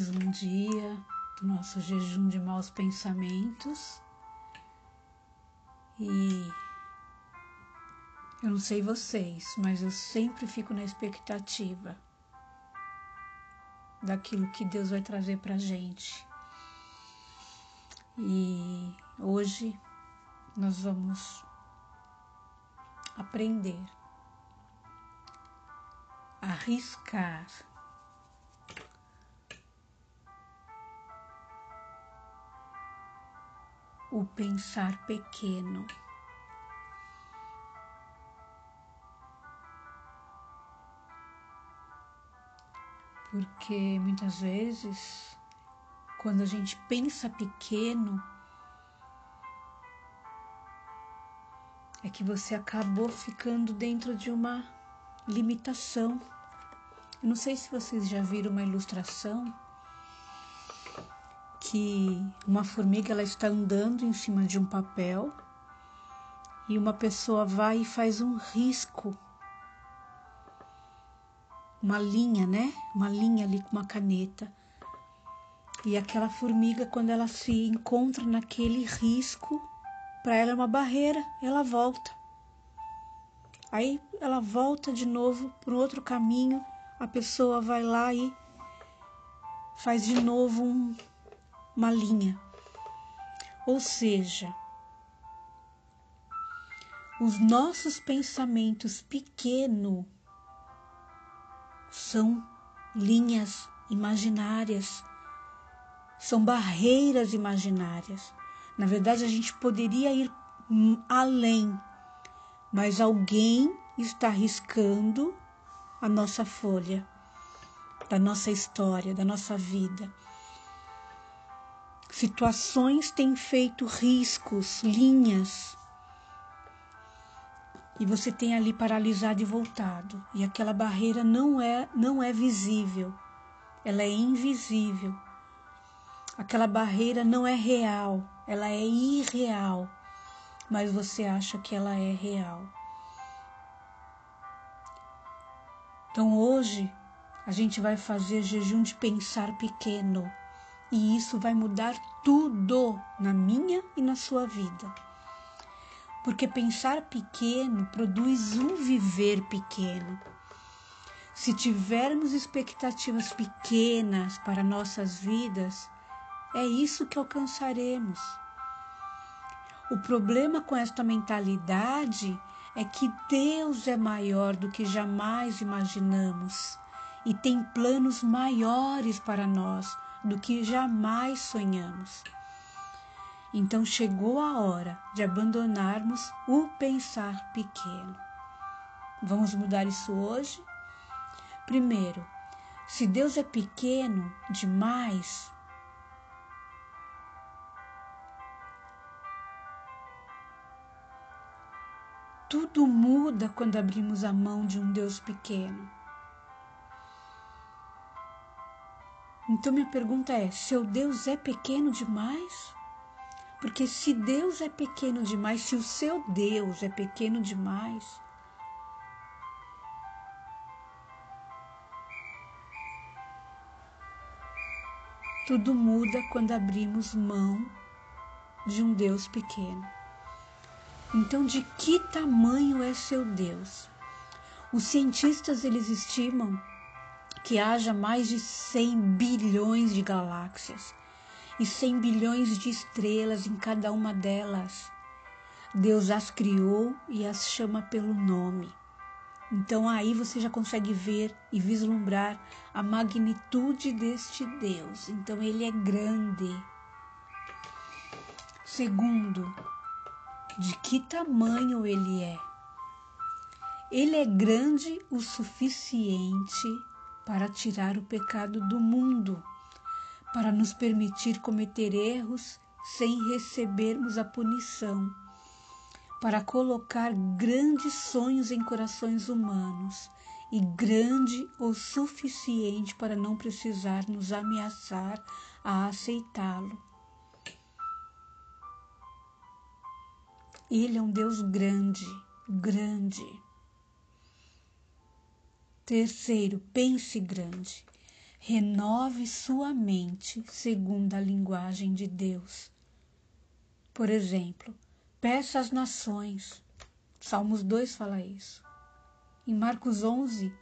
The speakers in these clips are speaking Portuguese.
mais um dia do nosso jejum de maus pensamentos. E eu não sei vocês, mas eu sempre fico na expectativa daquilo que Deus vai trazer pra gente. E hoje nós vamos aprender a arriscar o pensar pequeno. Porque muitas vezes, quando a gente pensa pequeno, é que você acabou ficando dentro de uma limitação. Não sei se vocês já viram uma ilustração que uma formiga ela está andando em cima de um papel e uma pessoa vai e faz um risco, uma linha, né? Uma linha ali com uma caneta. E aquela formiga, quando ela se encontra naquele risco, para ela é uma barreira, ela volta. Aí ela volta de novo por outro caminho, a pessoa vai lá e faz de novo um, uma linha. Ou seja, os nossos pensamentos pequenos são linhas imaginárias, são barreiras imaginárias. Na verdade, a gente poderia ir além, mas alguém está riscando a nossa folha, da nossa história, da nossa vida. Situações têm feito riscos, linhas. E você tem ali paralisado e voltado, e aquela barreira não é não é visível. Ela é invisível. Aquela barreira não é real, ela é irreal, mas você acha que ela é real. Então hoje a gente vai fazer jejum de pensar pequeno. E isso vai mudar tudo na minha e na sua vida. Porque pensar pequeno produz um viver pequeno. Se tivermos expectativas pequenas para nossas vidas, é isso que alcançaremos. O problema com esta mentalidade é que Deus é maior do que jamais imaginamos e tem planos maiores para nós do que jamais sonhamos. Então chegou a hora de abandonarmos o pensar pequeno. Vamos mudar isso hoje? Primeiro, se Deus é pequeno demais, tudo muda quando abrimos a mão de um Deus pequeno. Então minha pergunta é: seu Deus é pequeno demais? Porque se Deus é pequeno demais, se o seu Deus é pequeno demais, tudo muda quando abrimos mão de um Deus pequeno. Então, de que tamanho é seu Deus? Os cientistas eles estimam que haja mais de 100 bilhões de galáxias e 100 bilhões de estrelas em cada uma delas. Deus as criou e as chama pelo nome. Então aí você já consegue ver e vislumbrar a magnitude deste Deus. Então ele é grande. Segundo, de que tamanho ele é? Ele é grande o suficiente para tirar o pecado do mundo, para nos permitir cometer erros sem recebermos a punição, para colocar grandes sonhos em corações humanos e grande o suficiente para não precisar nos ameaçar a aceitá-lo. Ele é um Deus grande, grande. Terceiro, pense grande. renove sua mente segundo a linguagem de Deus. Por exemplo, peça às nações. Salmos 2 fala isso. Em Marcos 11,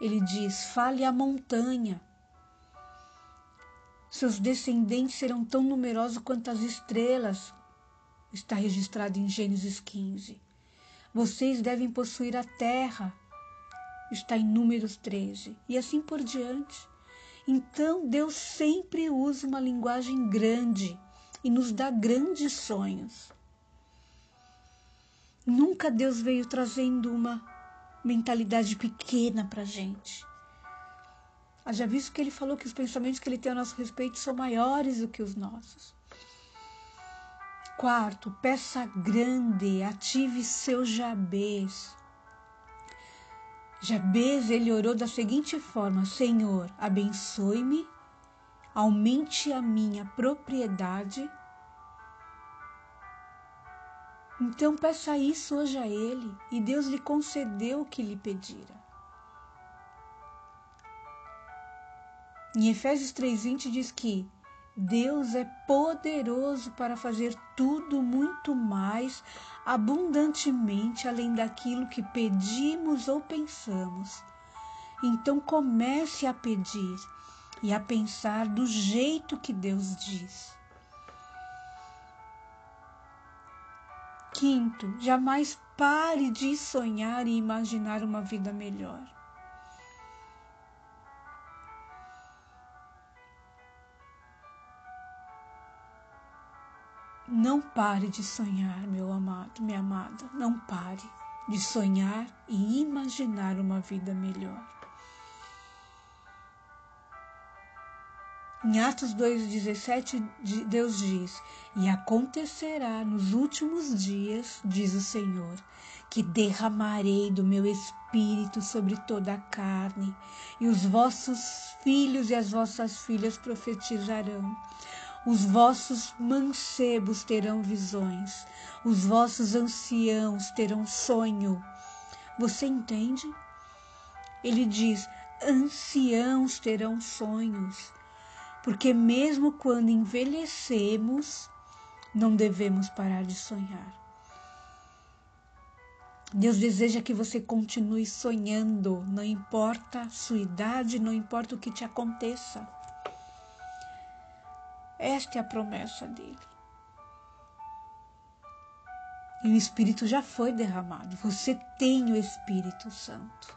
ele diz: fale à montanha. Seus descendentes serão tão numerosos quanto as estrelas. Está registrado em Gênesis 15. Vocês devem possuir a terra. Está em Números 13. E assim por diante. Então, Deus sempre usa uma linguagem grande e nos dá grandes sonhos. Nunca Deus veio trazendo uma mentalidade pequena para gente. Haja visto que ele falou que os pensamentos que ele tem a nosso respeito são maiores do que os nossos. Quarto, peça grande, ative seu Jabez. Jabez, ele orou da seguinte forma: Senhor, abençoe-me, aumente a minha propriedade. Então peça isso hoje a Ele e Deus lhe concedeu o que lhe pedira. Em Efésios 3,20 diz que Deus é poderoso para fazer tudo muito mais abundantemente além daquilo que pedimos ou pensamos. Então comece a pedir e a pensar do jeito que Deus diz. Quinto, jamais pare de sonhar e imaginar uma vida melhor. Não pare de sonhar, meu amado, minha amada. Não pare de sonhar e imaginar uma vida melhor. Em Atos 2,17, Deus diz: E acontecerá nos últimos dias, diz o Senhor, que derramarei do meu espírito sobre toda a carne, e os vossos filhos e as vossas filhas profetizarão. Os vossos mancebos terão visões, os vossos anciãos terão sonho. Você entende? Ele diz: anciãos terão sonhos, porque mesmo quando envelhecemos, não devemos parar de sonhar. Deus deseja que você continue sonhando, não importa a sua idade, não importa o que te aconteça. Esta é a promessa dele. E o Espírito já foi derramado. Você tem o Espírito Santo.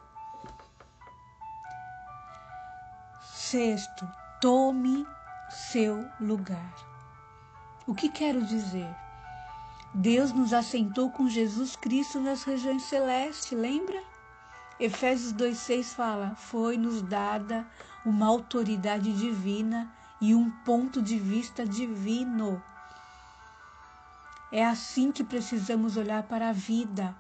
Sexto, tome seu lugar. O que quero dizer? Deus nos assentou com Jesus Cristo nas regiões celestes, lembra? Efésios 2,6 fala: Foi-nos dada uma autoridade divina e um ponto de vista divino. É assim que precisamos olhar para a vida,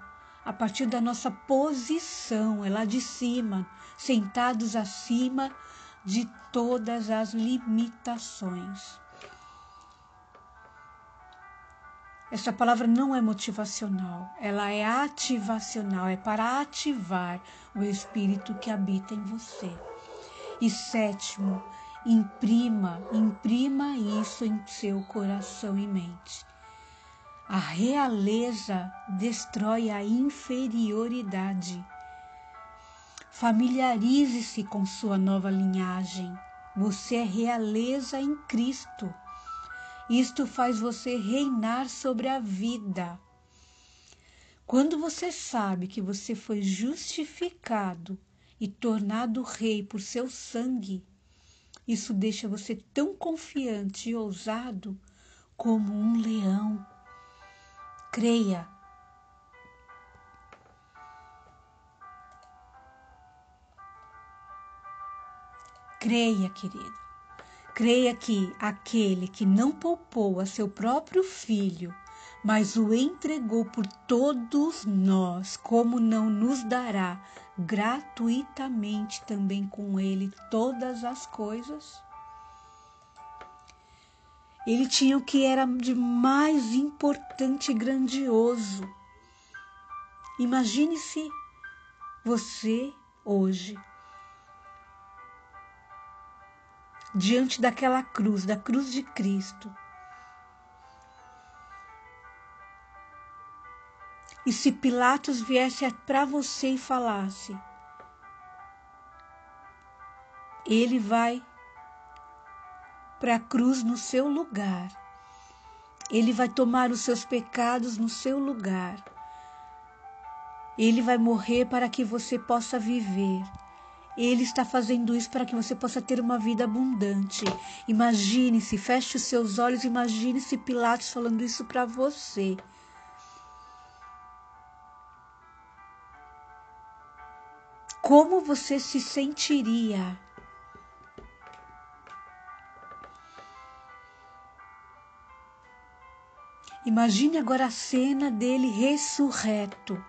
a partir da nossa posição, é lá de cima, sentados acima de todas as limitações. Essa palavra não é motivacional, ela é ativacional, é para ativar o espírito que habita em você. E sétimo, Imprima, imprima isso em seu coração e mente. A realeza destrói a inferioridade. Familiarize-se com sua nova linhagem. Você é realeza em Cristo. Isto faz você reinar sobre a vida. Quando você sabe que você foi justificado e tornado rei por seu sangue, isso deixa você tão confiante e ousado como um leão. Creia. Creia, querido. Creia que aquele que não poupou a seu próprio filho, mas o entregou por todos nós, como não nos dará gratuitamente também com ele todas as coisas. Ele tinha o que era de mais importante e grandioso. Imagine-se você hoje diante daquela cruz, da cruz de Cristo. E se Pilatos viesse para você e falasse: Ele vai para a cruz no seu lugar. Ele vai tomar os seus pecados no seu lugar. Ele vai morrer para que você possa viver. Ele está fazendo isso para que você possa ter uma vida abundante. Imagine-se, feche os seus olhos, imagine-se Pilatos falando isso para você. Como você se sentiria? Imagine agora a cena dele ressurreto,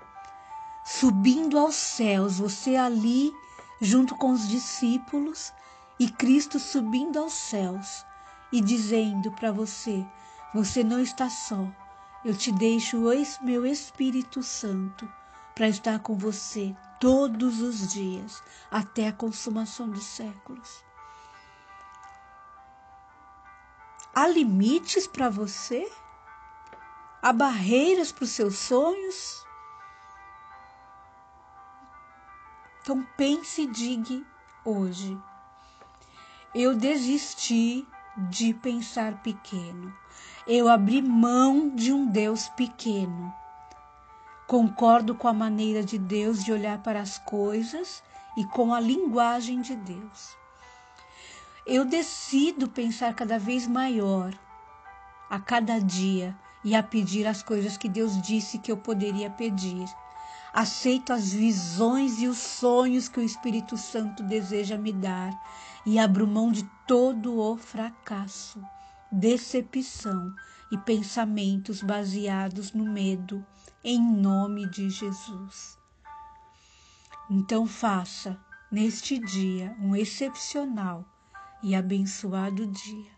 subindo aos céus, você ali junto com os discípulos e Cristo subindo aos céus e dizendo para você: Você não está só, eu te deixo o meu Espírito Santo para estar com você todos os dias até a consumação dos séculos. Há limites para você? Há barreiras para os seus sonhos? Então pense e diga hoje. Eu desisti de pensar pequeno. Eu abri mão de um Deus pequeno. Concordo com a maneira de Deus de olhar para as coisas e com a linguagem de Deus. Eu decido pensar cada vez maior a cada dia e a pedir as coisas que Deus disse que eu poderia pedir. Aceito as visões e os sonhos que o Espírito Santo deseja me dar e abro mão de todo o fracasso, decepção e pensamentos baseados no medo, em nome de Jesus. Então faça neste dia um excepcional e abençoado dia.